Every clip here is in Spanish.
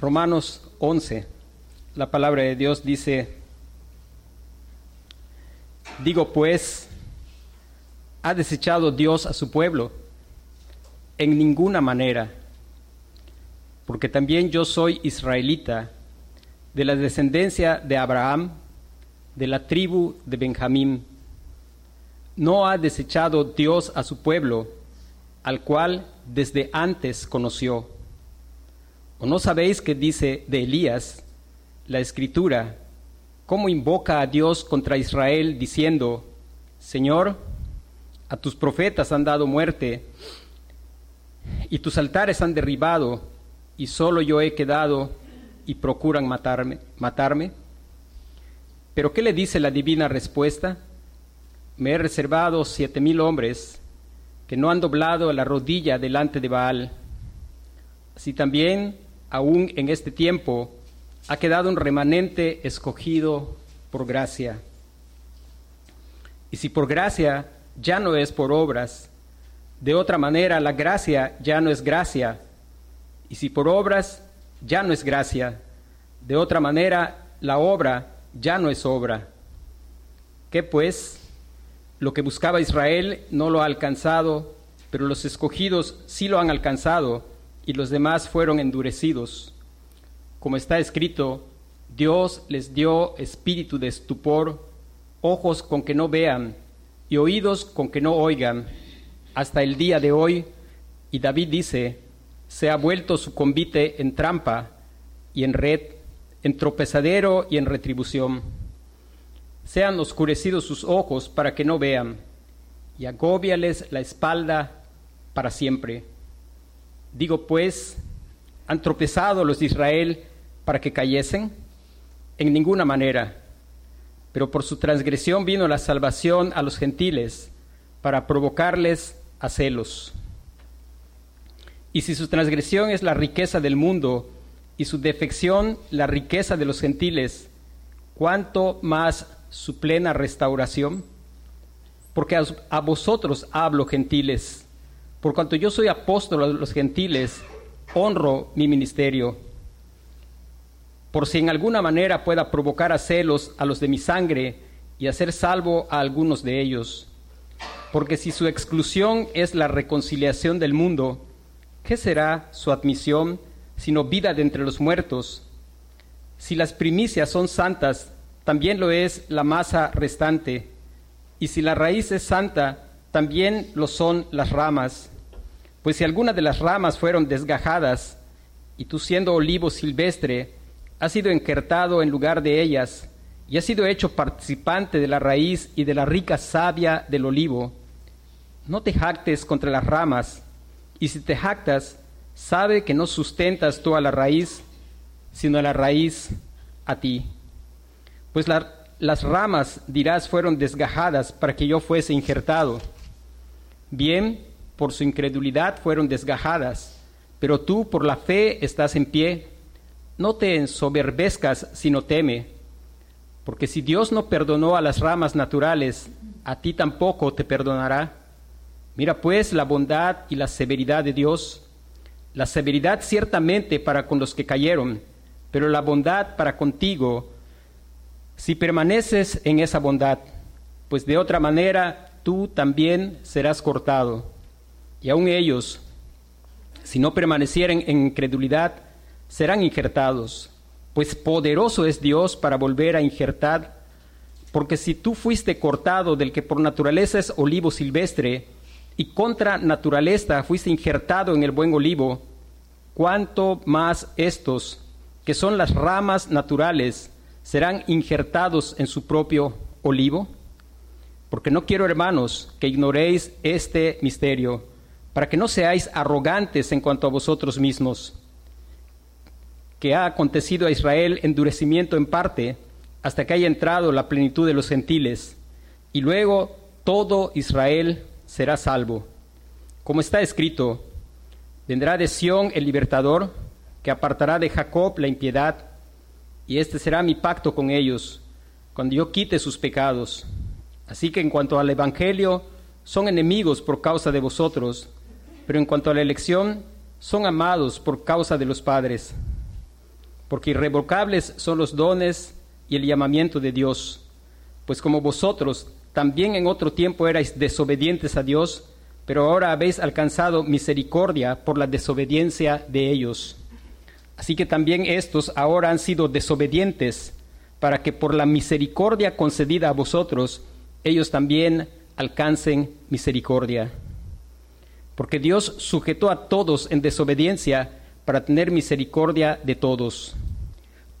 Romanos 11, la palabra de Dios dice, digo pues, ¿ha desechado Dios a su pueblo? En ninguna manera, porque también yo soy israelita, de la descendencia de Abraham, de la tribu de Benjamín. No ha desechado Dios a su pueblo, al cual desde antes conoció. ¿O no sabéis que dice de Elías la escritura, cómo invoca a Dios contra Israel diciendo, Señor, a tus profetas han dado muerte y tus altares han derribado y solo yo he quedado y procuran matarme, matarme? Pero ¿qué le dice la divina respuesta? Me he reservado siete mil hombres que no han doblado la rodilla delante de Baal. Así también, aún en este tiempo, ha quedado un remanente escogido por gracia. Y si por gracia ya no es por obras, de otra manera la gracia ya no es gracia. Y si por obras ya no es gracia, de otra manera la obra ya no es obra. ¿Qué pues? Lo que buscaba Israel no lo ha alcanzado, pero los escogidos sí lo han alcanzado y los demás fueron endurecidos. Como está escrito, Dios les dio espíritu de estupor, ojos con que no vean y oídos con que no oigan, hasta el día de hoy. Y David dice, se ha vuelto su convite en trampa y en red, en tropezadero y en retribución. Sean oscurecidos sus ojos para que no vean, y agóbiales la espalda para siempre. Digo pues, ¿han tropezado los de Israel para que cayesen? En ninguna manera. Pero por su transgresión vino la salvación a los gentiles, para provocarles a celos. Y si su transgresión es la riqueza del mundo y su defección la riqueza de los gentiles, ¿cuánto más su plena restauración? Porque a, vosotros hablo, gentiles, por cuanto yo soy apóstol de los gentiles, honro mi ministerio, por si en alguna manera pueda provocar a celos a los de mi sangre y hacer salvo a algunos de ellos. Porque si su exclusión es la reconciliación del mundo, ¿qué será su admisión sino vida de entre los muertos? Si las primicias son santas, también lo es la masa restante. Y si la raíz es santa, también lo son las ramas. Pues si alguna de las ramas fueron desgajadas, y tú siendo olivo silvestre, has sido enquertado en lugar de ellas, y has sido hecho participante de la raíz y de la rica savia del olivo, no te jactes contra las ramas, y si te jactas, sabe que no sustentas tú a la raíz, sino a la raíz a ti. Pues las ramas, dirás, fueron desgajadas para que yo fuese injertado. Bien, por su incredulidad fueron desgajadas, pero tú por la fe estás en pie. No te ensoberbezcas, sino teme, porque si Dios no perdonó a las ramas naturales, a ti tampoco te perdonará. Mira pues la bondad y la severidad de Dios. La severidad ciertamente para con los que cayeron, pero la bondad para contigo, si permaneces en esa bondad, pues de otra manera tú también serás cortado. Y aun ellos, si no permanecieren en incredulidad, serán injertados, pues poderoso es Dios para volver a injertar, porque si tú fuiste cortado del que por naturaleza es olivo silvestre, y contra naturaleza fuiste injertado en el buen olivo, cuánto más estos, que son las ramas naturales, serán injertados en su propio olivo? Porque no quiero, hermanos, que ignoréis este misterio, para que no seáis arrogantes en cuanto a vosotros mismos, que ha acontecido a Israel endurecimiento en parte, hasta que haya entrado la plenitud de los gentiles, y luego todo Israel será salvo. Como está escrito, vendrá de Sión el libertador, que apartará de Jacob la impiedad, y este será mi pacto con ellos, cuando yo quite sus pecados. Así que en cuanto al Evangelio, son enemigos por causa de vosotros, pero en cuanto a la elección, son amados por causa de los padres. porque irrevocables son los dones y el llamamiento de Dios. Pues como vosotros también en otro tiempo erais desobedientes a Dios, pero ahora habéis alcanzado misericordia por la desobediencia de ellos. Así que también estos ahora han sido desobedientes, para que por la misericordia concedida a vosotros, ellos también alcancen misericordia. Porque Dios sujetó a todos en desobediencia para tener misericordia de todos.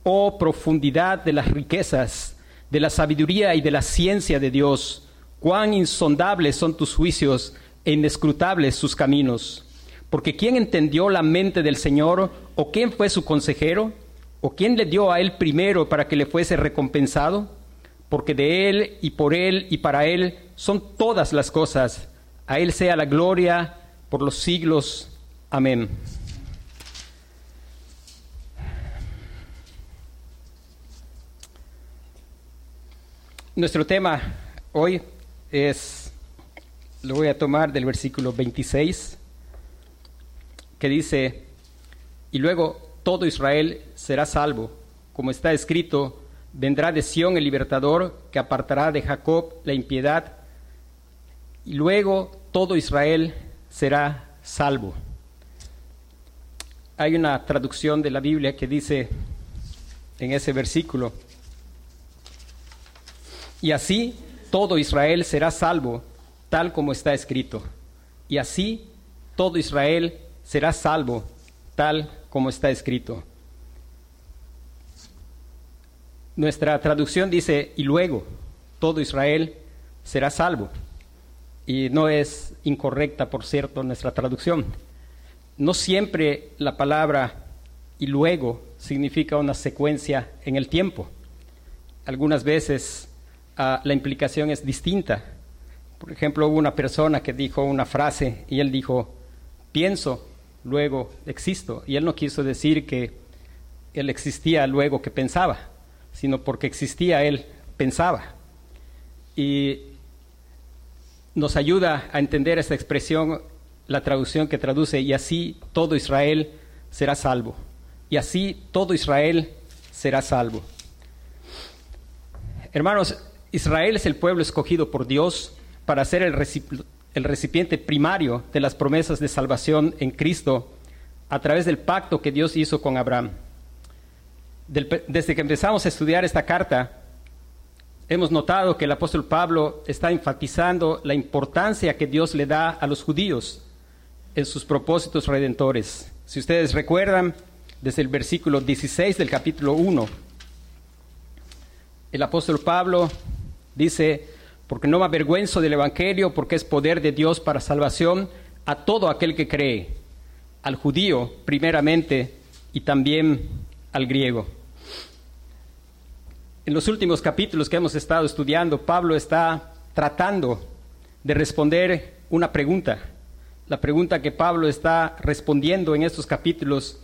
Oh profundidad de las riquezas, de la sabiduría y de la ciencia de Dios, cuán insondables son tus juicios e inescrutables sus caminos. Porque ¿quién entendió la mente del Señor? ¿O quién fue su consejero? ¿O quién le dio a él primero para que le fuese recompensado? Porque de él y por él y para él son todas las cosas. A él sea la gloria por los siglos. Amén. Nuestro tema hoy es, lo voy a tomar del versículo 26, que dice, y luego todo Israel será salvo, como está escrito, vendrá de Sión el libertador que apartará de Jacob la impiedad, y luego todo Israel será salvo. Hay una traducción de la Biblia que dice en ese versículo, y así todo Israel será salvo, tal como está escrito. Y así todo Israel será salvo, tal como está escrito. Nuestra traducción dice, y luego todo Israel será salvo. Y no es incorrecta, por cierto, nuestra traducción. No siempre la palabra y luego significa una secuencia en el tiempo. Algunas veces la implicación es distinta. Por ejemplo, hubo una persona que dijo una frase y él dijo, pienso, luego existo. Y él no quiso decir que él existía luego que pensaba, sino porque existía él pensaba. Y nos ayuda a entender esta expresión, la traducción que traduce, y así todo Israel será salvo. Y así todo Israel será salvo. Hermanos, Israel es el pueblo escogido por Dios para ser el, recipiente primario de las promesas de salvación en Cristo a través del pacto que Dios hizo con Abraham. Desde que empezamos a estudiar esta carta, hemos notado que el apóstol Pablo está enfatizando la importancia que Dios le da a los judíos en sus propósitos redentores. Si ustedes recuerdan, desde el versículo 16 del capítulo 1, el apóstol Pablo Dice, porque no me avergüenzo del Evangelio, porque es poder de Dios para salvación a todo aquel que cree, al judío primeramente y también al griego. En los últimos capítulos que hemos estado estudiando, Pablo está tratando de responder una pregunta. La pregunta que Pablo está respondiendo en estos capítulos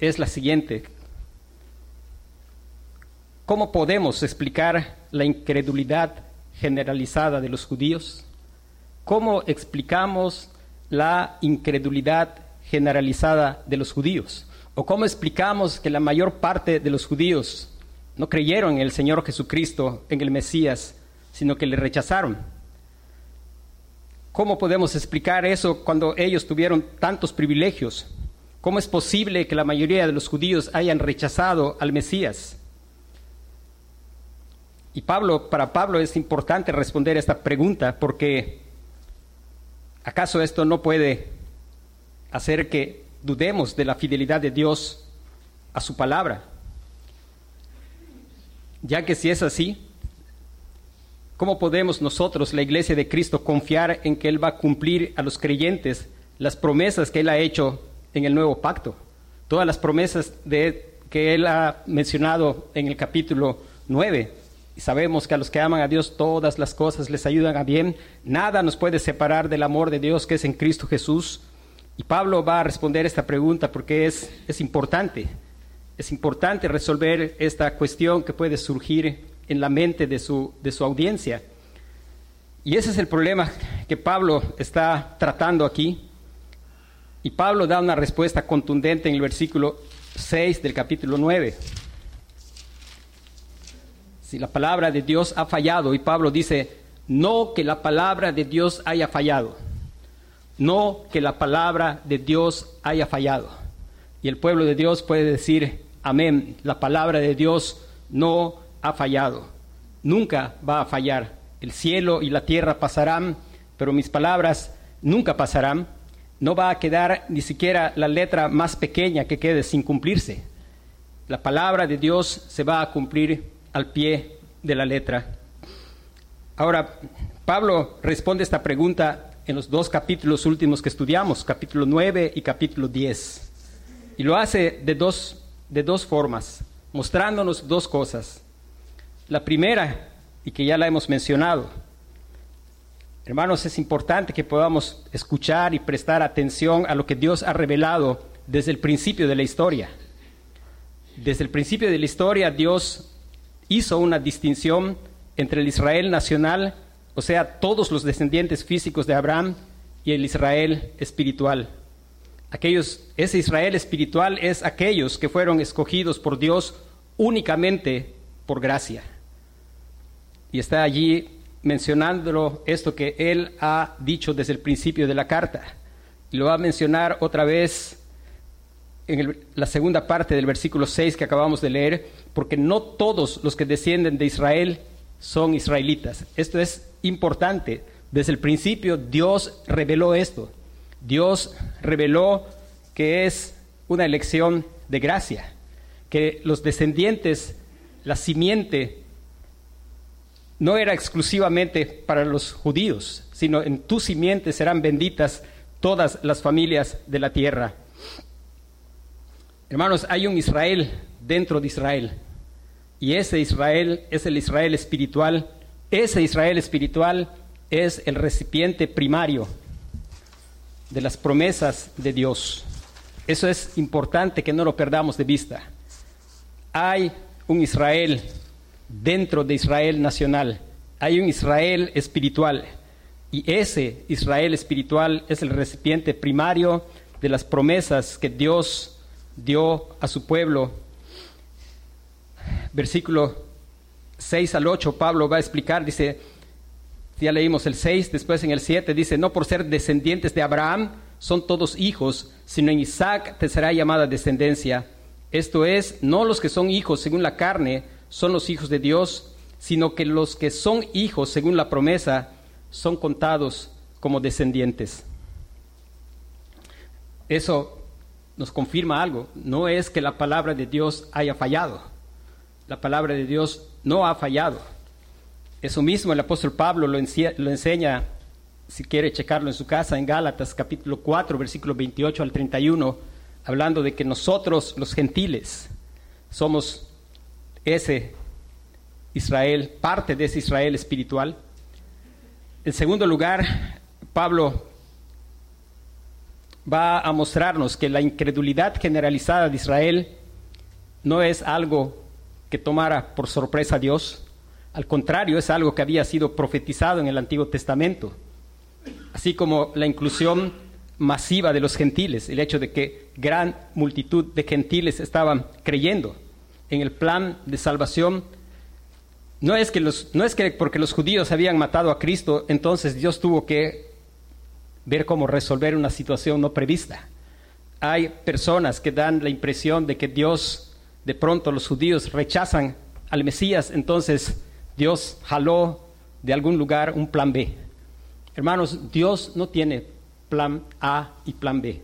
es la siguiente. ¿Cómo podemos explicar la incredulidad generalizada de los judíos? ¿Cómo explicamos la incredulidad generalizada de los judíos? ¿O cómo explicamos que la mayor parte de los judíos no creyeron en el Señor Jesucristo, en el Mesías, sino que le rechazaron? ¿Cómo podemos explicar eso cuando ellos tuvieron tantos privilegios? ¿Cómo es posible que la mayoría de los judíos hayan rechazado al Mesías? Y Pablo, para Pablo es importante responder esta pregunta porque ¿acaso esto no puede hacer que dudemos de la fidelidad de Dios a su palabra? Ya que si es así, ¿cómo podemos nosotros, la iglesia de Cristo, confiar en que Él va a cumplir a los creyentes las promesas que Él ha hecho en el nuevo pacto? Todas las promesas de, que Él ha mencionado en el capítulo 9 y sabemos que a los que aman a Dios todas las cosas les ayudan a bien. Nada nos puede separar del amor de Dios que es en Cristo Jesús. Y Pablo va a responder esta pregunta porque es, es importante. Es importante resolver esta cuestión que puede surgir en la mente de su, de su audiencia. Y ese es el problema que Pablo está tratando aquí. Y Pablo da una respuesta contundente en el versículo 6 del capítulo 9. Si la palabra de Dios ha fallado, y Pablo dice, no que la palabra de Dios haya fallado, no que la palabra de Dios haya fallado. Y el pueblo de Dios puede decir, amén, la palabra de Dios no ha fallado, nunca va a fallar. El cielo y la tierra pasarán, pero mis palabras nunca pasarán. No va a quedar ni siquiera la letra más pequeña que quede sin cumplirse. La palabra de Dios se va a cumplir al pie de la letra. Ahora, Pablo responde esta pregunta en los dos capítulos últimos que estudiamos, capítulo 9 y capítulo 10. Y lo hace de dos, de dos formas, mostrándonos dos cosas. La primera, y que ya la hemos mencionado, hermanos, es importante que podamos escuchar y prestar atención a lo que Dios ha revelado desde el principio de la historia. Desde el principio de la historia Dios hizo una distinción entre el Israel nacional, o sea, todos los descendientes físicos de Abraham, y el Israel espiritual. Aquellos, ese Israel espiritual es aquellos que fueron escogidos por Dios únicamente por gracia. Y está allí mencionándolo esto que él ha dicho desde el principio de la carta. Y lo va a mencionar otra vez en la segunda parte del versículo 6 que acabamos de leer, porque no todos los que descienden de Israel son israelitas. Esto es importante. Desde el principio Dios reveló esto. Dios reveló que es una elección de gracia, que los descendientes, la simiente, no era exclusivamente para los judíos, sino en tu simiente serán benditas todas las familias de la tierra. Hermanos, hay un Israel dentro de Israel. Y ese Israel es el Israel espiritual. Ese Israel espiritual es el recipiente primario de las promesas de Dios. Eso es importante que no lo perdamos de vista. Hay un Israel dentro de Israel nacional. Hay un Israel espiritual. Y ese Israel espiritual es el recipiente primario de las promesas que Dios dio a su pueblo. Versículo 6 al 8, Pablo va a explicar, dice, ya leímos el 6, después en el 7 dice, no por ser descendientes de Abraham son todos hijos, sino en Isaac te será llamada descendencia. Esto es, no los que son hijos según la carne son los hijos de Dios, sino que los que son hijos según la promesa son contados como descendientes. Eso nos confirma algo, no es que la palabra de Dios haya fallado, la palabra de Dios no ha fallado eso mismo el apóstol Pablo lo, enseña, si quiere checarlo en su casa, en Gálatas capítulo 4, versículo 28 al 31, hablando de que nosotros, los gentiles, somos ese Israel, parte de ese Israel espiritual. En segundo lugar, Pablo va a mostrarnos que la incredulidad generalizada de Israel no es algo que tomara por sorpresa a Dios, al contrario, es algo que había sido profetizado en el Antiguo Testamento, así como la inclusión masiva de los gentiles, el hecho de que gran multitud de gentiles estaban creyendo en el plan de salvación. No es que, los, no es que porque los judíos habían matado a Cristo, entonces Dios tuvo que ver cómo resolver una situación no prevista. Hay personas que dan la impresión de que Dios, de pronto los judíos rechazan al Mesías, entonces Dios jaló de algún lugar un plan B. Hermanos, Dios no tiene plan A y plan B.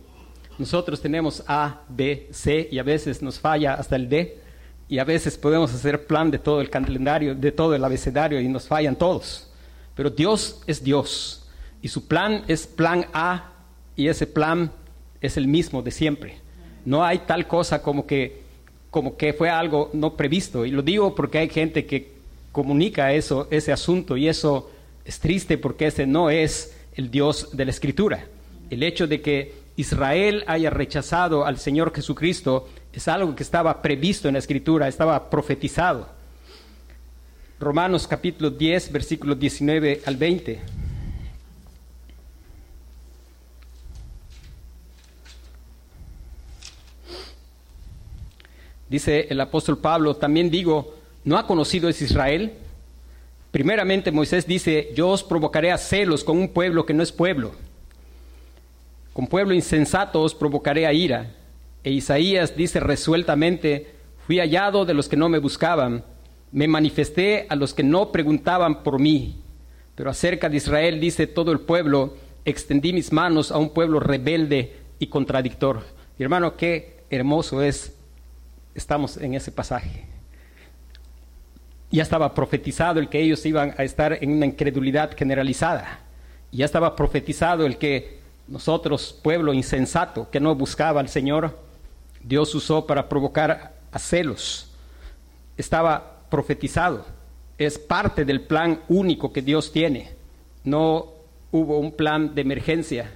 Nosotros tenemos A, B, C y a veces nos falla hasta el D y a veces podemos hacer plan de todo el calendario, de todo el abecedario y nos fallan todos. Pero Dios es Dios y su plan es plan A y ese plan es el mismo de siempre. No hay tal cosa como que como que fue algo no previsto y lo digo porque hay gente que comunica eso, ese asunto y eso es triste porque ese no es el Dios de la Escritura. El hecho de que Israel haya rechazado al Señor Jesucristo es algo que estaba previsto en la Escritura, estaba profetizado. Romanos capítulo 10, versículos 19 al 20. Dice el apóstol Pablo, también digo, ¿no ha conocido es Israel? Primeramente Moisés dice, yo os provocaré a celos con un pueblo que no es pueblo. Con pueblo insensato os provocaré a ira. E Isaías dice resueltamente, fui hallado de los que no me buscaban, me manifesté a los que no preguntaban por mí. Pero acerca de Israel dice todo el pueblo, extendí mis manos a un pueblo rebelde y contradictor. Hermano, qué hermoso es estamos en ese pasaje. Ya estaba profetizado el que ellos iban a estar en una incredulidad generalizada. Ya estaba profetizado el que nosotros, pueblo insensato, que no buscaba al Señor, Dios usó para provocar a celos. Estaba profetizado. Es parte del plan único que Dios tiene. No hubo un plan de emergencia.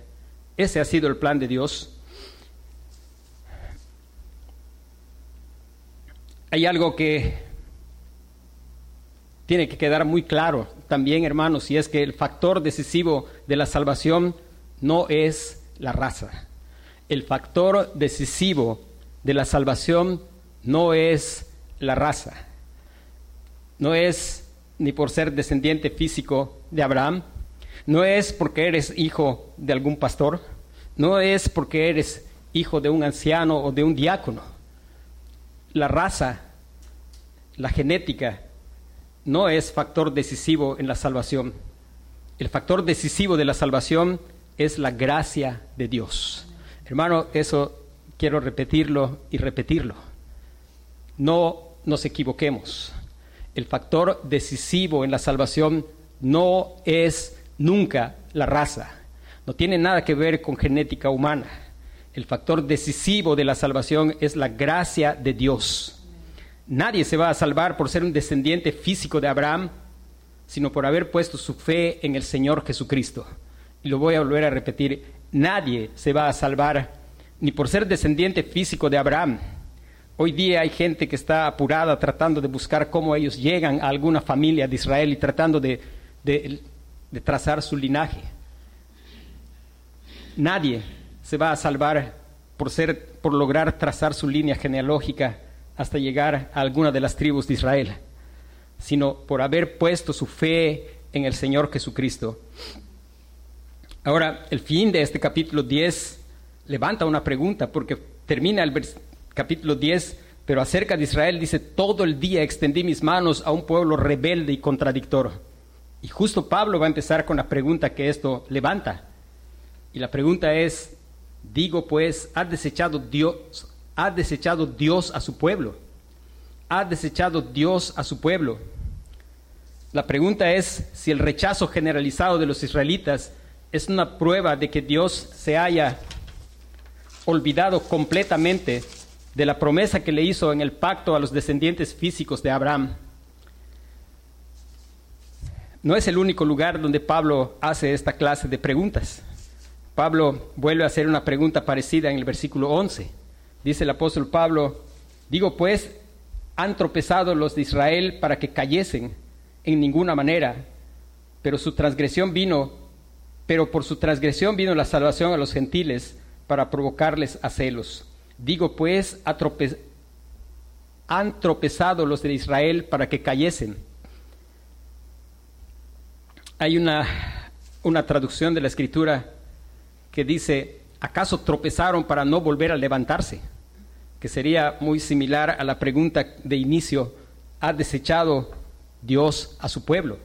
Ese ha sido el plan de Dios. hay algo que tiene que quedar muy claro también, hermanos, y es que el factor decisivo de la salvación no es la raza. El factor decisivo de la salvación no es la raza. No es ni por ser descendiente físico de Abraham, no es porque eres hijo de algún pastor, no es porque eres hijo de un anciano o de un diácono la raza, la genética, no es factor decisivo en la salvación. El factor decisivo de la salvación es la gracia de Dios. Hermano, eso quiero repetirlo y repetirlo. No nos equivoquemos. El factor decisivo en la salvación no es nunca la raza. No tiene nada que ver con genética humana el factor decisivo de la salvación es la gracia de Dios. Nadie se va a salvar por ser un descendiente físico de Abraham, sino por haber puesto su fe en el Señor Jesucristo. Y lo voy a volver a repetir, nadie se va a salvar ni por ser descendiente físico de Abraham. Hoy día hay gente que está apurada tratando de buscar cómo ellos llegan a alguna familia de Israel y tratando de, de trazar su linaje. Nadie se va a salvar por, ser, por lograr trazar su línea genealógica hasta llegar a alguna de las tribus de Israel, sino por haber puesto su fe en el Señor Jesucristo. Ahora, el fin de este capítulo 10 levanta una pregunta, porque termina el capítulo 10, pero acerca de Israel dice, todo el día extendí mis manos a un pueblo rebelde y contradictor. Y justo Pablo va a empezar con la pregunta que esto levanta. Y la pregunta es, Digo pues, ha desechado Dios, ha desechado Dios a su pueblo. Ha desechado Dios a su pueblo. La pregunta es si el rechazo generalizado de los israelitas es una prueba de que Dios se haya olvidado completamente de la promesa que le hizo en el pacto a los descendientes físicos de Abraham. No es el único lugar donde Pablo hace esta clase de preguntas. Pablo vuelve a hacer una pregunta parecida en el versículo 11. Dice el apóstol Pablo, digo pues, han tropezado los de Israel para que cayesen en ninguna manera, pero su transgresión vino, pero por su transgresión vino la salvación a los gentiles para provocarles a celos. Digo pues, han tropezado los de Israel para que cayesen. Hay una, una traducción de la escritura que dice, ¿acaso tropezaron para no volver a levantarse? Que sería muy similar a la pregunta de inicio, ¿ha desechado Dios a su pueblo?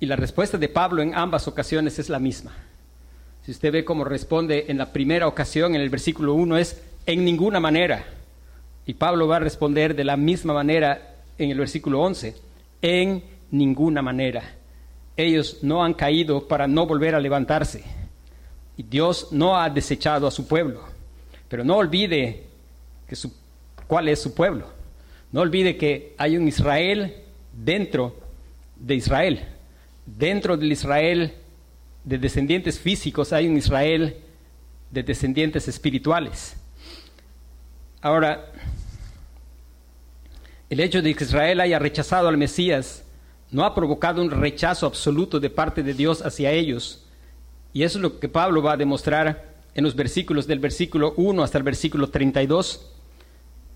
Y la respuesta de Pablo en ambas ocasiones es la misma. Si usted ve cómo responde en la primera ocasión, en el versículo 1, es en ninguna manera. Y Pablo va a responder de la misma manera en el versículo 11, en ninguna manera ellos no han caído para no volver a levantarse. Dios no ha desechado a su pueblo. Pero no olvide que cuál es su pueblo. No olvide que hay un Israel dentro de Israel. Dentro del Israel de descendientes físicos hay un Israel de descendientes espirituales. Ahora, el hecho de que Israel haya rechazado al Mesías no ha provocado un rechazo absoluto de parte de Dios hacia ellos. Y eso es lo que Pablo va a demostrar en los versículos del versículo 1 hasta el versículo 32.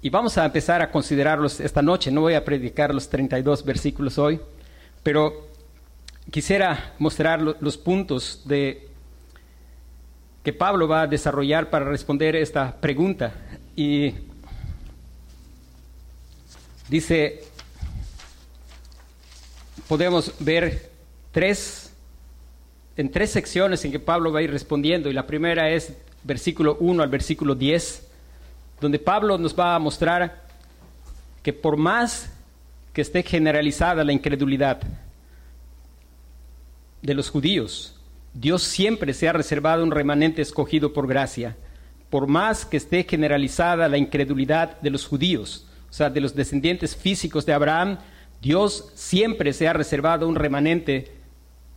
Y vamos a empezar a considerarlos esta noche. No voy a predicar los 32 versículos hoy, pero quisiera mostrar los puntos de que Pablo va a desarrollar para responder esta pregunta. Y dice, podemos ver tres, en tres secciones en que Pablo va a ir respondiendo. Y la primera es versículo 1 al versículo 10 donde Pablo nos va a mostrar que por más que esté generalizada la incredulidad de los judíos, Dios siempre se ha reservado un remanente escogido por gracia. Por más que esté generalizada la incredulidad de los judíos, o sea, de los descendientes físicos de Abraham, Dios siempre se ha reservado un remanente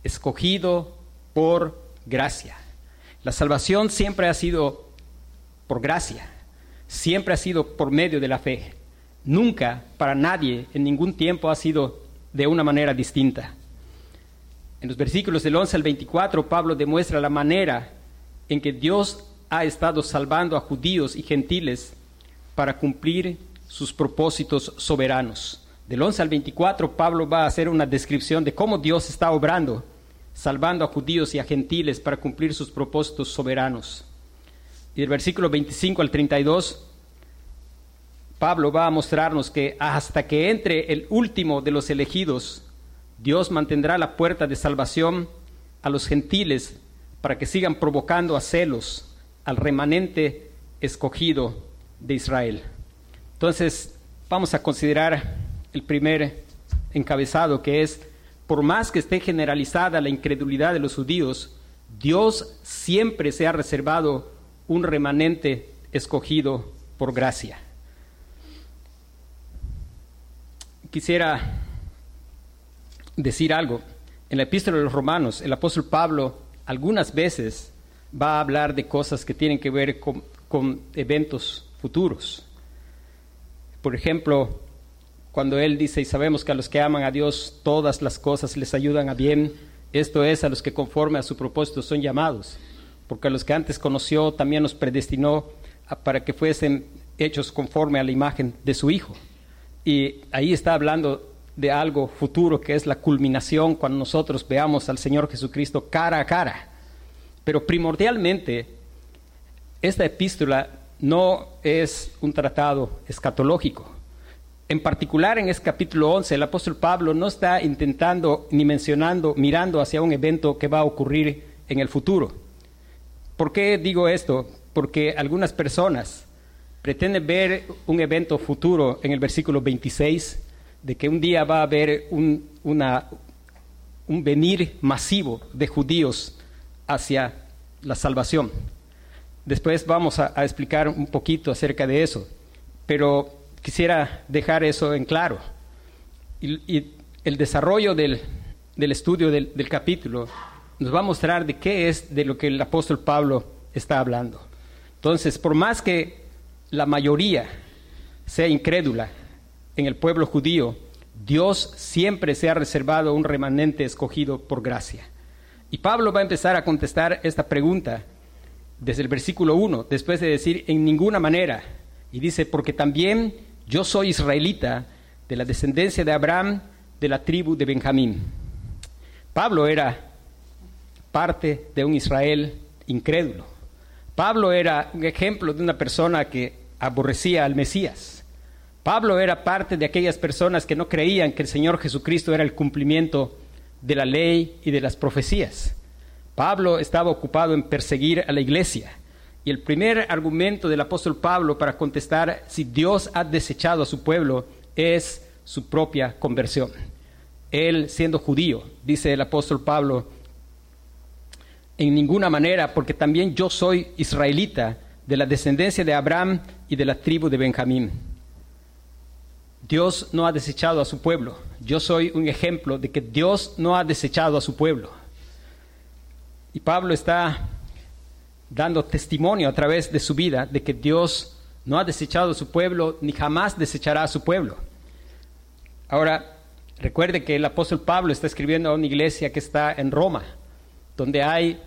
escogido por gracia. La salvación siempre ha sido por gracia siempre ha sido por medio de la fe. Nunca, para nadie, en ningún tiempo ha sido de una manera distinta. En los versículos del 11 al 24, Pablo demuestra la manera en que Dios ha estado salvando a judíos y gentiles para cumplir sus propósitos soberanos. Del 11 al 24, Pablo va a hacer una descripción de cómo Dios está obrando, salvando a judíos y a gentiles para cumplir sus propósitos soberanos. Y del versículo 25 al 32, Pablo va a mostrarnos que hasta que entre el último de los elegidos, Dios mantendrá la puerta de salvación a los gentiles para que sigan provocando a celos al remanente escogido de Israel. Entonces, vamos a considerar el primer encabezado que es, por más que esté generalizada la incredulidad de los judíos, Dios siempre se ha reservado un remanente escogido por gracia. Quisiera decir algo. En la epístola de los romanos, el apóstol Pablo algunas veces va a hablar de cosas que tienen que ver con, con eventos futuros. Por ejemplo, cuando él dice, y sabemos que a los que aman a Dios todas las cosas les ayudan a bien, esto es a los que conforme a su propósito son llamados porque a los que antes conoció también nos predestinó para que fuesen hechos conforme a la imagen de su Hijo. Y ahí está hablando de algo futuro que es la culminación cuando nosotros veamos al Señor Jesucristo cara a cara. Pero primordialmente, esta epístola no es un tratado escatológico. En particular en este capítulo 11, el apóstol Pablo no está intentando ni mencionando, mirando hacia un evento que va a ocurrir en el futuro. ¿Por qué digo esto? Porque algunas personas pretenden ver un evento futuro en el versículo 26, de que un día va a haber un, un venir masivo de judíos hacia la salvación. Después vamos a, explicar un poquito acerca de eso, pero quisiera dejar eso en claro. Y, el desarrollo del, estudio del, del capítulo nos va a mostrar de qué es de lo que el apóstol Pablo está hablando. Entonces, por más que la mayoría sea incrédula en el pueblo judío, Dios siempre se ha reservado un remanente escogido por gracia. Y Pablo va a empezar a contestar esta pregunta desde el versículo 1, después de decir en ninguna manera. Y dice, porque también yo soy israelita de la descendencia de Abraham, de la tribu de Benjamín. Pablo era parte de un Israel incrédulo. Pablo era un ejemplo de una persona que aborrecía al Mesías. Pablo era parte de aquellas personas que no creían que el Señor Jesucristo era el cumplimiento de la ley y de las profecías. Pablo estaba ocupado en perseguir a la iglesia. Y el primer argumento del apóstol Pablo para contestar si Dios ha desechado a su pueblo es su propia conversión. Él siendo judío, dice el apóstol Pablo en ninguna manera, porque también yo soy israelita, de la descendencia de Abraham y de la tribu de Benjamín. Dios no ha desechado a su pueblo. Yo soy un ejemplo de que Dios no ha desechado a su pueblo. Y Pablo está dando testimonio a través de su vida de que Dios no ha desechado a su pueblo ni jamás desechará a su pueblo. Ahora, recuerde que el apóstol Pablo está escribiendo a una iglesia que está en Roma donde hay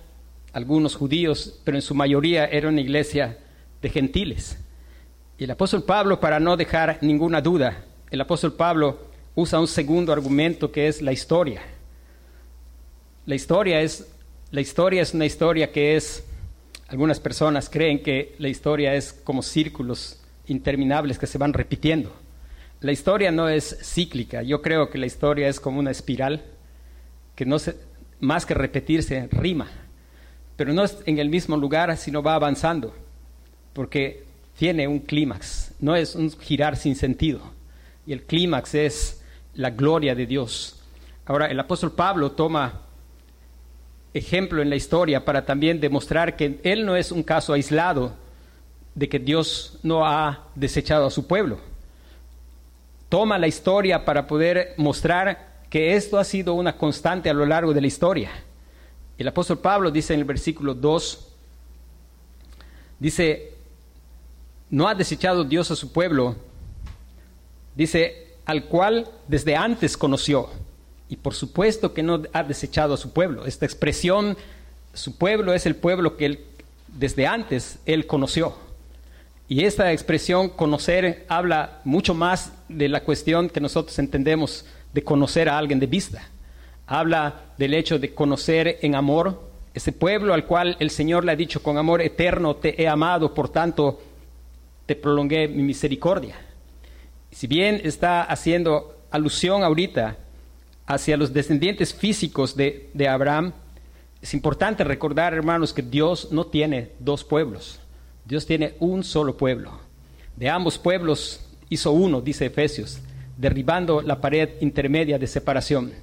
algunos judíos, pero en su mayoría era una iglesia de gentiles. Y el apóstol Pablo, para no dejar ninguna duda, el apóstol Pablo usa un segundo argumento que es la historia. La historia es, la historia es una historia que es, algunas personas creen que la historia es como círculos interminables que se van repitiendo. La historia no es cíclica, yo creo que la historia es como una espiral que no se, más que repetirse, rima, pero no es en el mismo lugar, sino va avanzando, porque tiene un clímax, no es un girar sin sentido, y el clímax es la gloria de Dios. Ahora, el apóstol Pablo toma ejemplo en la historia para también demostrar que él no es un caso aislado de que Dios no ha desechado a su pueblo. Toma la historia para poder mostrar que esto ha sido una constante a lo largo de la historia. El apóstol Pablo dice en el versículo 2, dice, no ha desechado Dios a su pueblo, dice, al cual desde antes conoció. Y por supuesto que no ha desechado a su pueblo. Esta expresión, su pueblo es el pueblo que él, desde antes él conoció. Y esta expresión conocer habla mucho más de la cuestión que nosotros entendemos de conocer a alguien de vista. Habla del hecho de conocer en amor ese pueblo al cual el Señor le ha dicho con amor eterno te he amado, por tanto te prolongué mi misericordia. Si bien está haciendo alusión ahorita hacia los descendientes físicos de, de Abraham, es importante recordar, hermanos, que Dios no tiene dos pueblos. Dios tiene un solo pueblo. De ambos pueblos hizo uno, dice Efesios, derribando la pared intermedia de separación.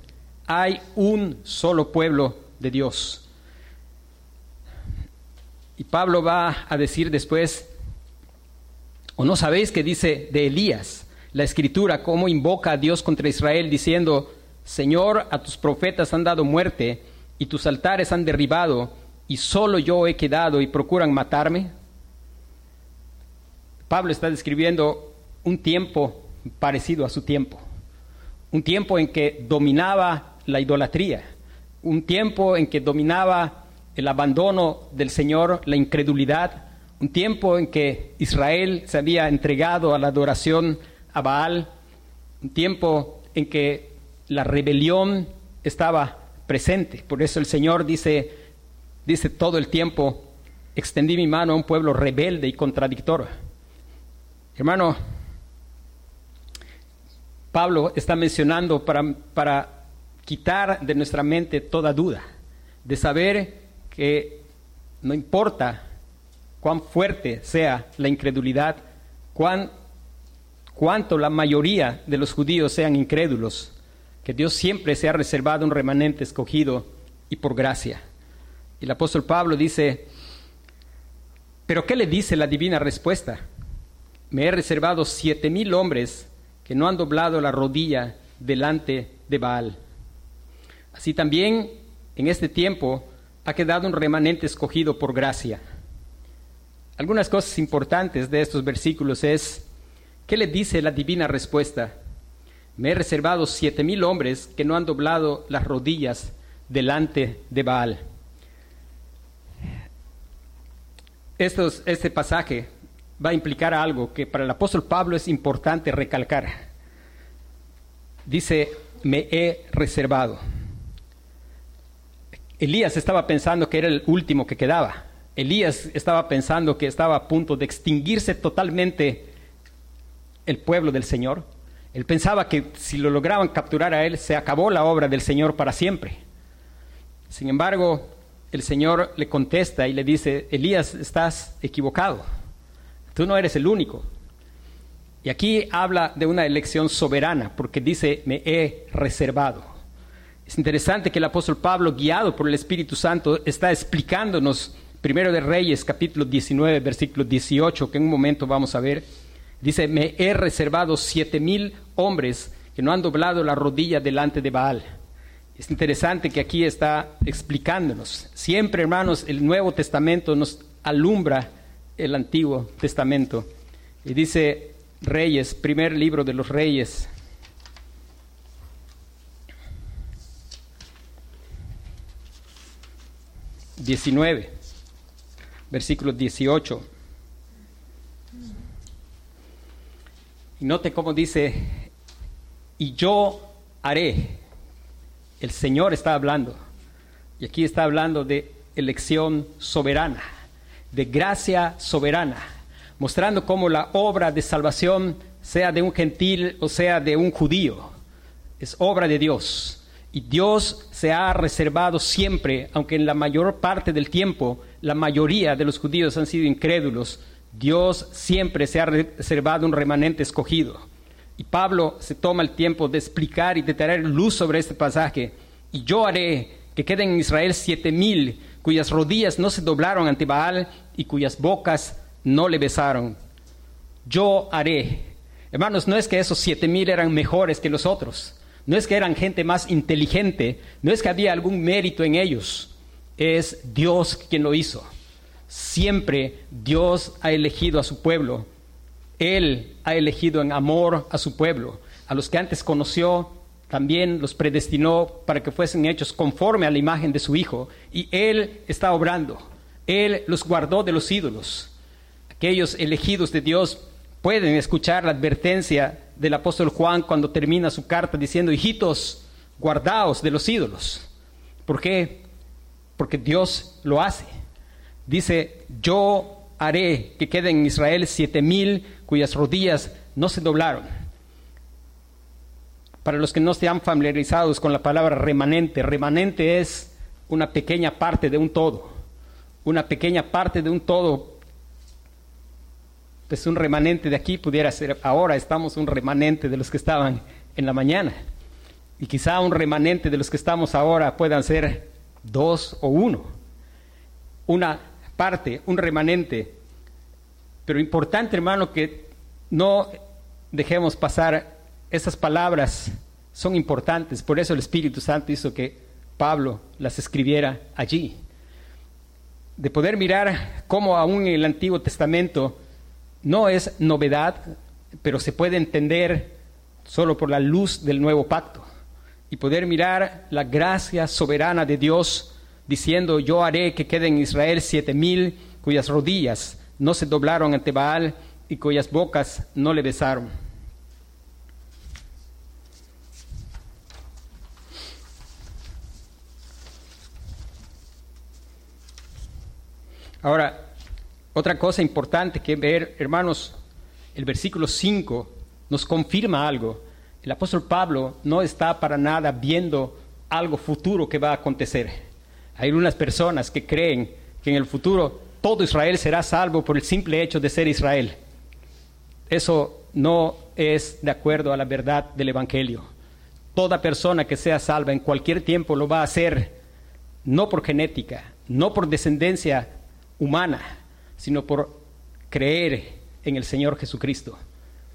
Hay un solo pueblo de Dios. Y Pablo va a decir después, o no sabéis que dice de Elías, la escritura, cómo invoca a Dios contra Israel diciendo, Señor, a tus profetas han dado muerte y tus altares han derribado y solo yo he quedado y procuran matarme. Pablo está describiendo un tiempo parecido a su tiempo, un tiempo en que dominaba la idolatría, un tiempo en que dominaba el abandono del Señor, la incredulidad, un tiempo en que Israel se había entregado a la adoración a Baal, un tiempo en que la rebelión estaba presente. Por eso el Señor dice, dice todo el tiempo, extendí mi mano a un pueblo rebelde y contradictor. Hermano, Pablo está mencionando para, para quitar de nuestra mente toda duda, de saber que no importa cuán fuerte sea la incredulidad, cuán, cuánto la mayoría de los judíos sean incrédulos, que Dios siempre se ha reservado un remanente escogido y por gracia. El apóstol Pablo dice, pero ¿qué le dice la divina respuesta? Me he reservado siete mil hombres que no han doblado la rodilla delante de Baal. Así también en este tiempo ha quedado un remanente escogido por gracia. Algunas cosas importantes de estos versículos es, ¿qué le dice la divina respuesta? Me he reservado siete mil hombres que no han doblado las rodillas delante de Baal. este pasaje va a implicar algo que para el apóstol Pablo es importante recalcar. Dice, me he reservado. Elías estaba pensando que era el último que quedaba. Elías estaba pensando que estaba a punto de extinguirse totalmente el pueblo del Señor. Él pensaba que si lo lograban capturar a él, se acabó la obra del Señor para siempre. Sin embargo, el Señor le contesta y le dice, Elías, estás equivocado. Tú no eres el único. Y aquí habla de una elección soberana, porque dice, me he reservado. Es interesante que el apóstol Pablo, guiado por el Espíritu Santo, está explicándonos, primero de Reyes, capítulo 19, versículo 18, que en un momento vamos a ver, dice, me he reservado siete mil hombres que no han doblado la rodilla delante de Baal. Es interesante que aquí está explicándonos. Siempre, hermanos, el Nuevo Testamento nos alumbra el Antiguo Testamento. Y dice Reyes, primer libro de los Reyes. Diecinueve, versículo dieciocho. Y note cómo dice, y yo haré. El Señor está hablando. Y aquí está hablando de elección soberana, de gracia soberana, mostrando cómo la obra de salvación, sea de un gentil o sea de un judío, es obra de Dios. Y Dios se ha reservado siempre, aunque en la mayor parte del tiempo la mayoría de los judíos han sido incrédulos, Dios siempre se ha reservado un remanente escogido. Y Pablo se toma el tiempo de explicar y de traer luz sobre este pasaje. Y yo haré que queden en Israel siete mil cuyas rodillas no se doblaron ante Baal y cuyas bocas no le besaron. Yo haré. Hermanos, no es que esos siete mil eran mejores que los otros. No es que eran gente más inteligente. No es que había algún mérito en ellos. Es Dios quien lo hizo. Siempre Dios ha elegido a su pueblo. Él ha elegido en amor a su pueblo. A los que antes conoció, también los predestinó para que fuesen hechos conforme a la imagen de su Hijo. Y Él está obrando. Él los guardó de los ídolos. Aquellos elegidos de Dios pueden escuchar la advertencia del apóstol Juan cuando termina su carta diciendo, hijitos, guardaos de los ídolos. ¿Por qué? Porque Dios lo hace. Dice, yo haré que queden en Israel siete mil cuyas rodillas no se doblaron. Para los que no estén familiarizados con la palabra remanente, remanente es una pequeña parte de un todo. Una pequeña parte de un todo. Pues un remanente de aquí pudiera ser, ahora estamos un remanente de los que estaban en la mañana. Y quizá un remanente de los que estamos ahora puedan ser dos o uno. Una parte, un remanente. Pero importante, hermano, que no dejemos pasar esas palabras, son importantes. Por eso el Espíritu Santo hizo que Pablo las escribiera allí. De poder mirar cómo aún en el Antiguo Testamento no es novedad, pero se puede entender solo por la luz del nuevo pacto. Y poder mirar la gracia soberana de Dios diciendo, yo haré que queden en Israel siete mil cuyas rodillas no se doblaron ante Baal y cuyas bocas no le besaron. Ahora, otra cosa importante que ver, hermanos, el versículo 5 nos confirma algo. El apóstol Pablo no está para nada viendo algo futuro que va a acontecer. Hay unas personas que creen que en el futuro todo Israel será salvo por el simple hecho de ser Israel. Eso no es de acuerdo a la verdad del Evangelio. Toda persona que sea salva en cualquier tiempo lo va a hacer no por genética, no por descendencia humana, sino por creer en el Señor Jesucristo.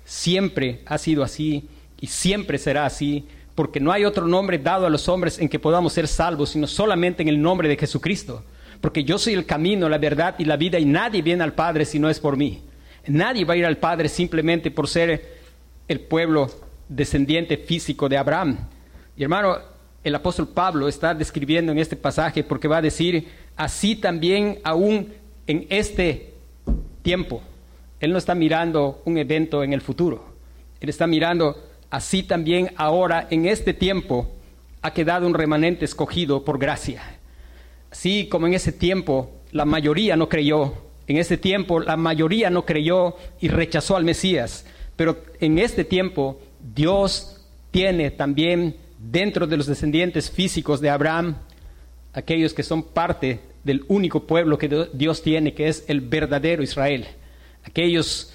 Siempre ha sido así y siempre será así porque no hay otro nombre dado a los hombres en que podamos ser salvos, sino solamente en el nombre de Jesucristo. Porque yo soy el camino, la verdad y la vida, y nadie viene al Padre si no es por mí. Nadie va a ir al Padre simplemente por ser el pueblo descendiente físico de Abraham. Y hermano, el apóstol Pablo está describiendo en este pasaje porque va a decir, así también aún en este tiempo. Él no está mirando un evento en el futuro. Él está mirando así también ahora en este tiempo ha quedado un remanente escogido por gracia. Así como en ese tiempo la mayoría no creyó, en ese tiempo la mayoría no creyó y rechazó al Mesías, pero en este tiempo Dios tiene también dentro de los descendientes físicos de Abraham aquellos que son parte del único pueblo que Dios tiene, que es el verdadero Israel, aquellos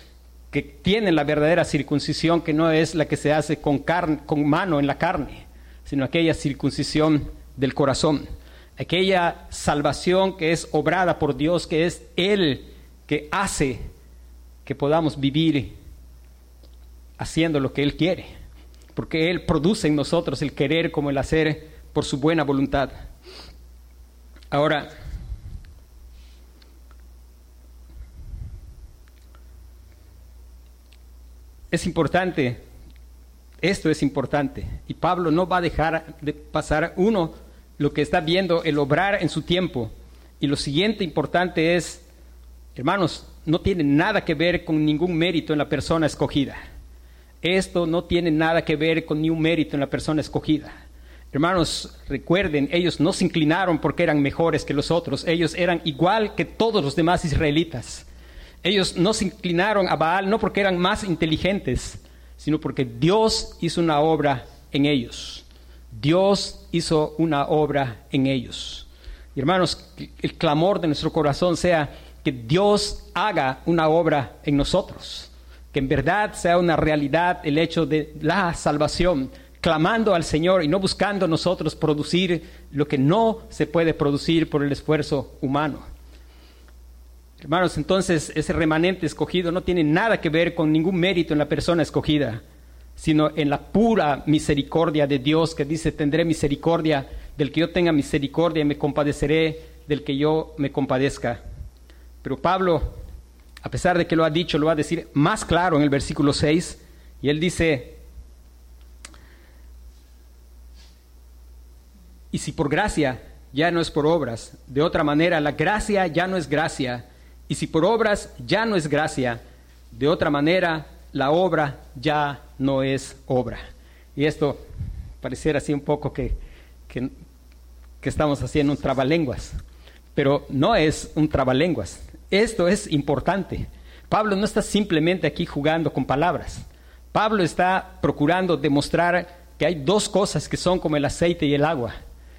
que tienen la verdadera circuncisión, que no es la que se hace con, con mano en la carne, sino aquella circuncisión del corazón, aquella salvación que es obrada por Dios, que es Él que hace que podamos vivir haciendo lo que Él quiere, porque Él produce en nosotros el querer como el hacer por su buena voluntad. Ahora, es importante, esto es importante, y Pablo no va a dejar de pasar uno lo que está viendo, el obrar en su tiempo. Y lo siguiente importante es, hermanos, no tiene nada que ver con ningún mérito en la persona escogida. esto no tiene nada que ver con ni un mérito en la persona escogida. Hermanos, recuerden, ellos no se inclinaron porque eran mejores que los otros, ellos eran igual que todos los demás israelitas. Ellos no se inclinaron a Baal no porque eran más inteligentes, sino porque Dios hizo una obra en ellos. Dios hizo una obra en ellos. Y hermanos, el clamor de nuestro corazón sea que Dios haga una obra en nosotros, que en verdad sea una realidad el hecho de la salvación, clamando al Señor y no buscando nosotros producir lo que no se puede producir por el esfuerzo humano. Hermanos, entonces ese remanente escogido no tiene nada que ver con ningún mérito en la persona escogida, sino en la pura misericordia de Dios que dice, tendré misericordia del que yo tenga misericordia y me compadeceré del que yo me compadezca. Pero Pablo, a pesar de que lo ha dicho, lo va a decir más claro en el versículo 6, y él dice, y si por gracia ya no es por obras, de otra manera la gracia ya no es gracia, y si por obras ya no es gracia, de otra manera la obra ya no es obra. Y esto pareciera así un poco que, que, estamos haciendo un trabalenguas, pero no es un trabalenguas. Esto es importante. Pablo no está simplemente aquí jugando con palabras. Pablo está procurando demostrar que hay dos cosas que son como el aceite y el agua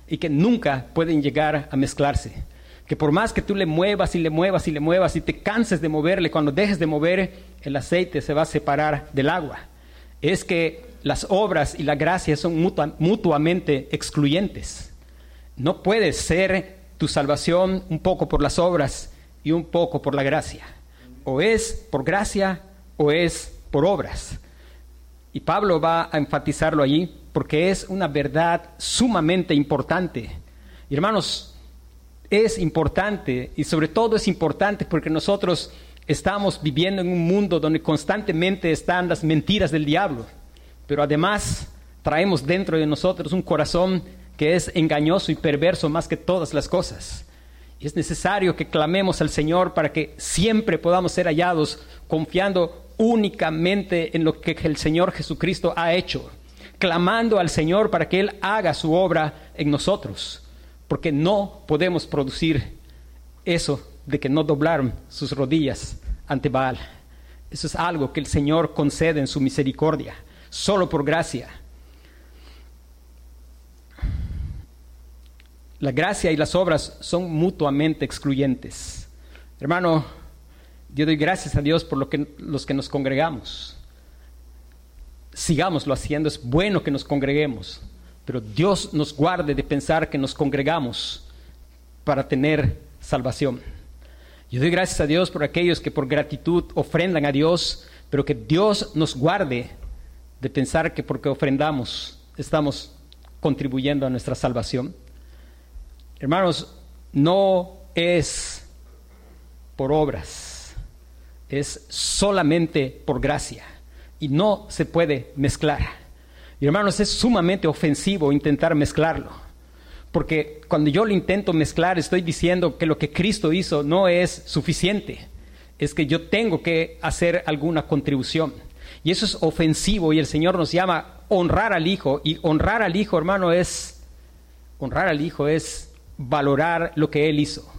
y que nunca pueden llegar a mezclarse que por más que tú le muevas y le muevas y le muevas y te canses de moverle, cuando dejes de mover, el aceite se va a separar del agua. Es que las obras y la gracia son mutuamente excluyentes. No puede ser tu salvación un poco por las obras y un poco por la gracia. O es por gracia o es por obras. Y Pablo va a enfatizarlo allí porque es una verdad sumamente importante. hermanos, es importante y sobre todo es importante porque nosotros estamos viviendo en un mundo donde constantemente están las mentiras del diablo, pero además traemos dentro de nosotros un corazón que es engañoso y perverso más que todas las cosas. Y es necesario que clamemos al Señor para que siempre podamos ser hallados confiando únicamente en lo que el Señor Jesucristo ha hecho, clamando al Señor para que Él haga su obra en nosotros porque no podemos producir eso de que no doblaron sus rodillas ante Baal. Eso es algo que el Señor concede en su misericordia, solo por gracia. La gracia y las obras son mutuamente excluyentes. Hermano, yo doy gracias a Dios por lo que, los que nos congregamos. Sigámoslo haciendo, es bueno que nos congreguemos. Pero Dios nos guarde de pensar que nos congregamos para tener salvación. Yo doy gracias a Dios por aquellos que por gratitud ofrendan a Dios, pero que Dios nos guarde de pensar que porque ofrendamos estamos contribuyendo a nuestra salvación. Hermanos, no es por obras, es solamente por gracia y no se puede mezclar. Y hermanos, es sumamente ofensivo intentar mezclarlo. Porque cuando yo lo intento mezclar, estoy diciendo que lo que Cristo hizo no es suficiente. Es que yo tengo que hacer alguna contribución. Y eso es ofensivo y el Señor nos llama honrar al Hijo. Y honrar al Hijo, hermano, es honrar al Hijo es valorar lo que Él hizo.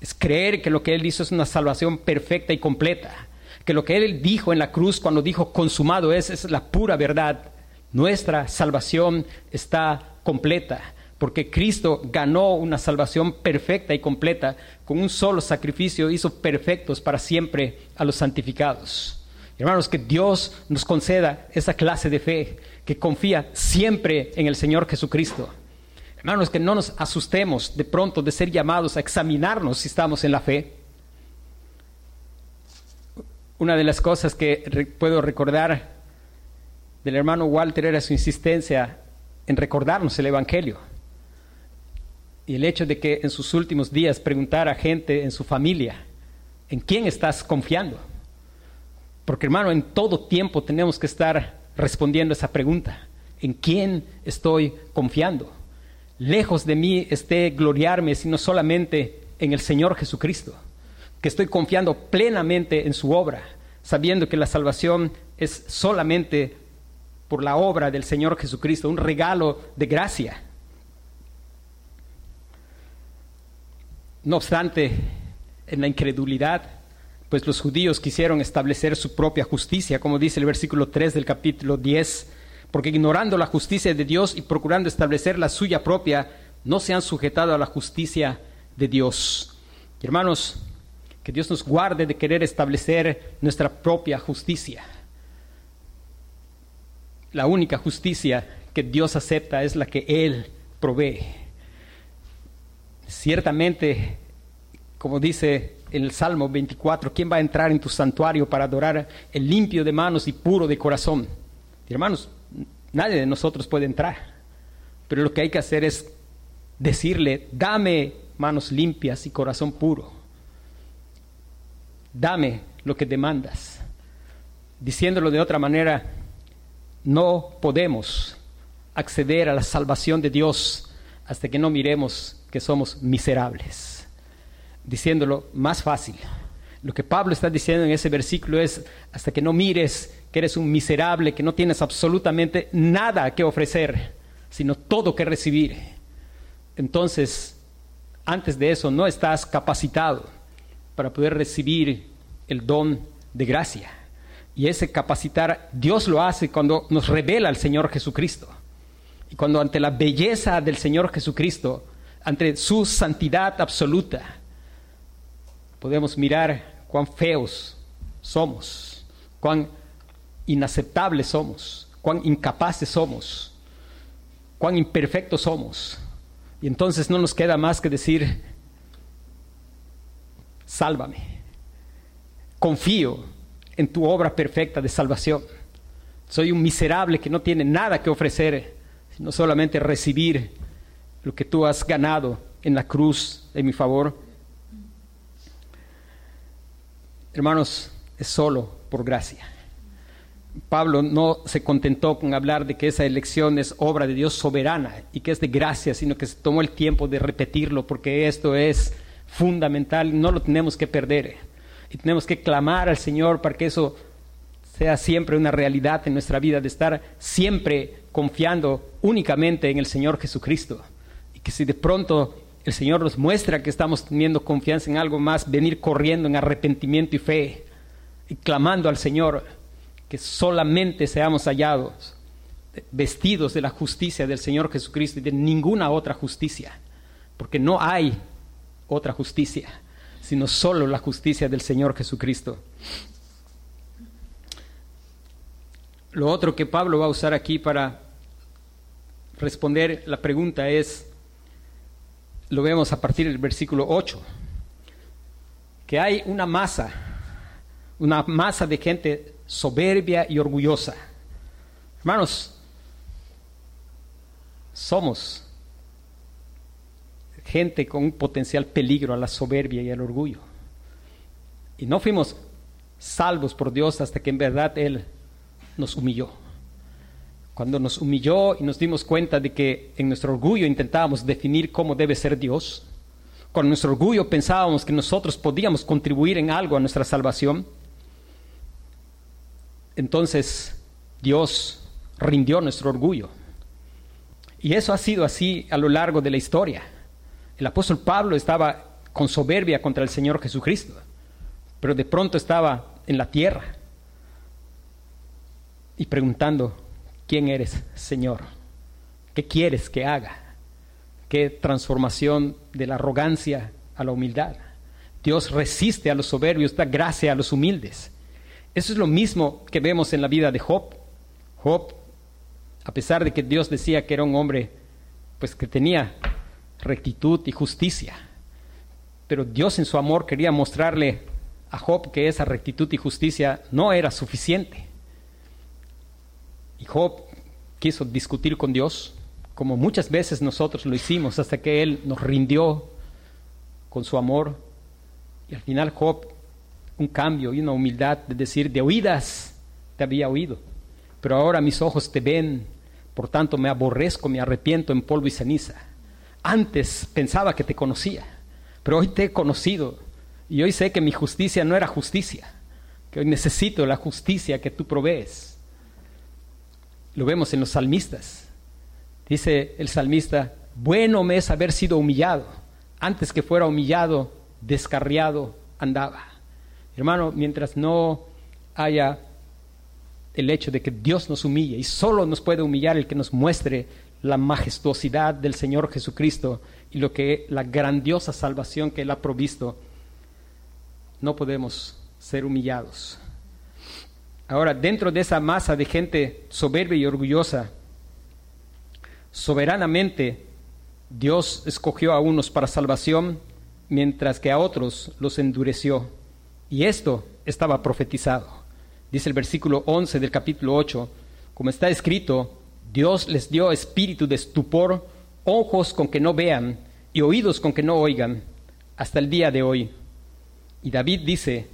Es creer que lo que Él hizo es una salvación perfecta y completa. Que lo que Él dijo en la cruz cuando dijo consumado es, es la pura verdad. Nuestra salvación está completa, porque Cristo ganó una salvación perfecta y completa. Con un solo sacrificio hizo perfectos para siempre a los santificados. Hermanos, que Dios nos conceda esa clase de fe que confía siempre en el Señor Jesucristo. Hermanos, que no nos asustemos de pronto de ser llamados a examinarnos si estamos en la fe. Una de las cosas que puedo recordar del hermano Walter era su insistencia en recordarnos el Evangelio. Y el hecho de que en sus últimos días preguntara a gente en su familia, ¿en quién estás confiando? Porque hermano, en todo tiempo tenemos que estar respondiendo esa pregunta. ¿En quién estoy confiando? Lejos de mí esté gloriarme, sino solamente en el Señor Jesucristo, que estoy confiando plenamente en su obra, sabiendo que la salvación es solamente por la obra del Señor Jesucristo, un regalo de gracia. No obstante, en la incredulidad, pues los judíos quisieron establecer su propia justicia, como dice el versículo 3 del capítulo 10, porque ignorando la justicia de Dios y procurando establecer la suya propia, no se han sujetado a la justicia de Dios. hermanos, que Dios nos guarde de querer establecer nuestra propia justicia. La única justicia que Dios acepta es la que Él provee. Ciertamente, como dice el Salmo 24, ¿quién va a entrar en tu santuario para adorar el limpio de manos y puro de corazón? hermanos, nadie de nosotros puede entrar, pero lo que hay que hacer es decirle, dame manos limpias y corazón puro dame lo que demandas. Diciéndolo de otra manera, no podemos acceder a la salvación de Dios hasta que no miremos que somos miserables. Diciéndolo más fácil. Lo que Pablo está diciendo en ese versículo es, hasta que no mires que eres un miserable, que no tienes absolutamente nada que ofrecer, sino todo que recibir. Entonces, antes de eso, no estás capacitado para poder recibir el don de gracia. Y ese capacitar, Dios lo hace cuando nos revela al Señor Jesucristo. Y cuando ante la belleza del Señor Jesucristo, ante su santidad absoluta, podemos mirar cuán feos somos, cuán inaceptables somos, cuán incapaces somos, cuán imperfectos somos. Y entonces no nos queda más que decir, sálvame. Confío en tu obra perfecta de salvación. Soy un miserable que no tiene nada que ofrecer, sino solamente recibir lo que tú has ganado en la cruz en mi favor. Hermanos, es solo por gracia. Pablo no se contentó con hablar de que esa elección es obra de Dios soberana y que es de gracia, sino que se tomó el tiempo de repetirlo porque esto es fundamental, no lo tenemos que perder. Y tenemos que clamar al Señor para que eso sea siempre una realidad en nuestra vida, de estar siempre confiando únicamente en el Señor Jesucristo. Y que si de pronto el Señor nos muestra que estamos teniendo confianza en algo más, venir corriendo en arrepentimiento y fe y clamando al Señor que solamente seamos hallados vestidos de la justicia del Señor Jesucristo y de ninguna otra justicia, porque no hay otra justicia, sino solo la justicia del Señor Jesucristo. Lo otro que Pablo va a usar aquí para responder la pregunta es, lo vemos a partir del versículo 8, que hay una masa, una masa de gente soberbia y orgullosa. Hermanos, somos gente con un potencial peligro a la soberbia y al orgullo. Y no fuimos salvos por Dios hasta que en verdad Él nos humilló. Cuando nos humilló y nos dimos cuenta de que en nuestro orgullo intentábamos definir cómo debe ser Dios, con nuestro orgullo pensábamos que nosotros podíamos contribuir en algo a nuestra salvación, entonces Dios rindió nuestro orgullo. Y eso ha sido así a lo largo de la historia. El apóstol Pablo estaba con soberbia contra el Señor Jesucristo, pero de pronto estaba en la tierra y preguntando, ¿quién eres, Señor? ¿Qué quieres que haga? ¿Qué transformación de la arrogancia a la humildad? Dios resiste a los soberbios, da gracia a los humildes. Eso es lo mismo que vemos en la vida de Job. Job, a pesar de que Dios decía que era un hombre pues que tenía rectitud y justicia. Pero Dios en su amor quería mostrarle a Job que esa rectitud y justicia no era suficiente. Y Job quiso discutir con Dios, como muchas veces nosotros lo hicimos, hasta que Él nos rindió con su amor. Y al final Job, un cambio y una humildad de decir, de oídas te había oído, pero ahora mis ojos te ven, por tanto me aborrezco, me arrepiento en polvo y ceniza. Antes pensaba que te conocía, pero hoy te he conocido y hoy sé que mi justicia no era justicia, que hoy necesito la justicia que tú provees. Lo vemos en los salmistas. Dice el salmista, bueno me es haber sido humillado. Antes que fuera humillado, descarriado andaba. Hermano, mientras no haya el hecho de que Dios nos humille y solo nos puede humillar el que nos muestre la majestuosidad del Señor Jesucristo y lo que la grandiosa salvación que él ha provisto, no podemos ser humillados. Ahora, dentro de esa masa de gente soberbia y orgullosa, soberanamente Dios escogió a unos para salvación, mientras que a otros los endureció. Y esto estaba profetizado. Dice el versículo 11 del capítulo 8, como está escrito, Dios les dio espíritu de estupor, ojos con que no vean y oídos con que no oigan, hasta el día de hoy. Y David dice,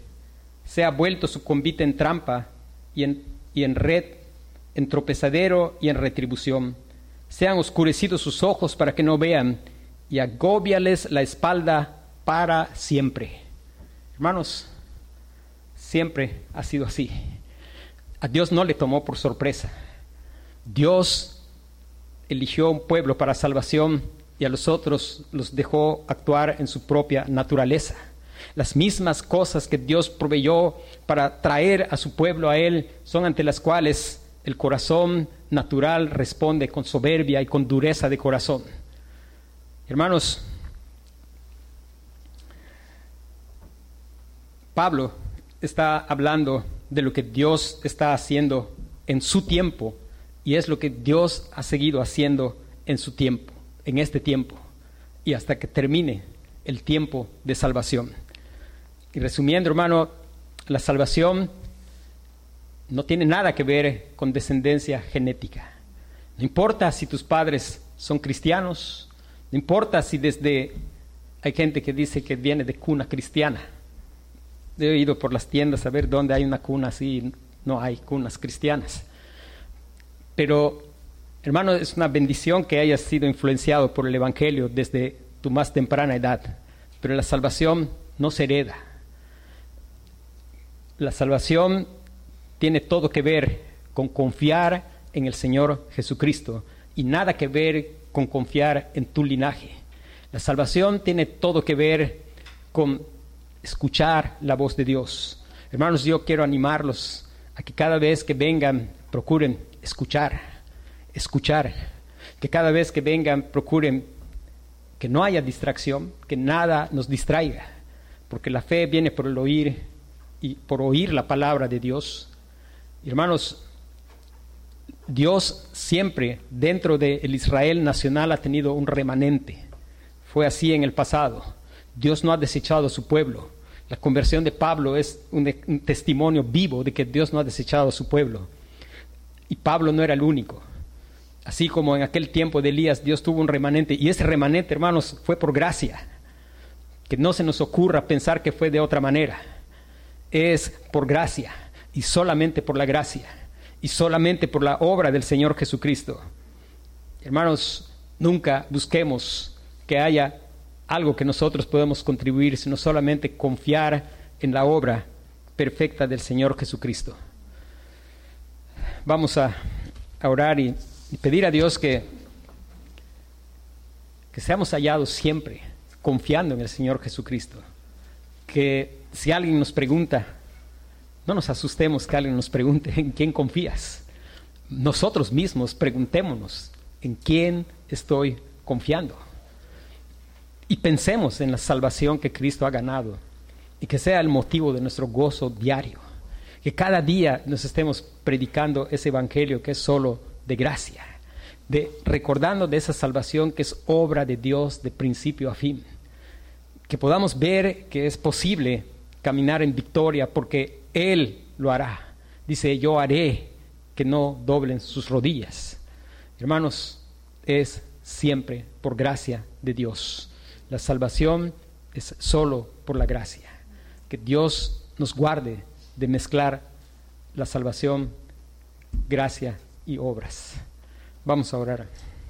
se ha vuelto su convite en trampa y en, y en red, en tropezadero y en retribución. Se han oscurecido sus ojos para que no vean y agóbiales la espalda para siempre. Hermanos, siempre ha sido así. A Dios no le tomó por sorpresa. Dios eligió un pueblo para salvación y a los otros los dejó actuar en su propia naturaleza. Las mismas cosas que Dios proveyó para traer a su pueblo a Él son ante las cuales el corazón natural responde con soberbia y con dureza de corazón. Hermanos, Pablo está hablando de lo que Dios está haciendo en su tiempo y es lo que Dios ha seguido haciendo en su tiempo, en este tiempo y hasta que termine el tiempo de salvación. Y resumiendo, hermano, la salvación no tiene nada que ver con descendencia genética. No importa si tus padres son cristianos, no importa si desde hay gente que dice que viene de cuna cristiana he ido por las tiendas a ver dónde hay una cuna así, no hay cunas cristianas. Pero, hermano, es una bendición que hayas sido influenciado por el Evangelio desde tu más temprana edad. Pero la salvación no se hereda. La salvación tiene todo que ver con confiar en el Señor Jesucristo y nada que ver con confiar en tu linaje. La salvación tiene todo que ver con escuchar la voz de Dios. Hermanos, yo quiero animarlos a que cada vez que vengan procuren escuchar, escuchar, que cada vez que vengan procuren que no haya distracción, que nada nos distraiga, porque la fe viene por el oír y por oír la palabra de Dios. Hermanos, Dios siempre dentro del Israel nacional ha tenido un remanente. Fue así en el pasado. Dios no ha desechado a su pueblo. La conversión de Pablo es un, testimonio vivo de que Dios no ha desechado a su pueblo. Y Pablo no era el único. Así como en aquel tiempo de Elías Dios tuvo un remanente, y ese remanente, hermanos, fue por gracia. Que no se nos ocurra pensar que fue de otra manera. Es por gracia, y solamente por la gracia, y solamente por la obra del Señor Jesucristo. Hermanos, nunca busquemos que haya algo que nosotros podemos contribuir, sino solamente confiar en la obra perfecta del Señor Jesucristo. Vamos a, orar y, pedir a Dios que, que seamos hallados siempre confiando en el Señor Jesucristo. Que si alguien nos pregunta, no nos asustemos que alguien nos pregunte en quién confías. Nosotros mismos preguntémonos en quién estoy confiando y pensemos en la salvación que Cristo ha ganado y que sea el motivo de nuestro gozo diario. Que cada día nos estemos predicando ese evangelio que es solo de gracia, de recordando de esa salvación que es obra de Dios de principio a fin. Que podamos ver que es posible caminar en victoria porque Él lo hará. Dice, yo haré que no doblen sus rodillas. Hermanos, es siempre por gracia de Dios. La salvación es solo por la gracia. Que Dios nos guarde de mezclar la salvación, gracia y obras. Vamos a orar.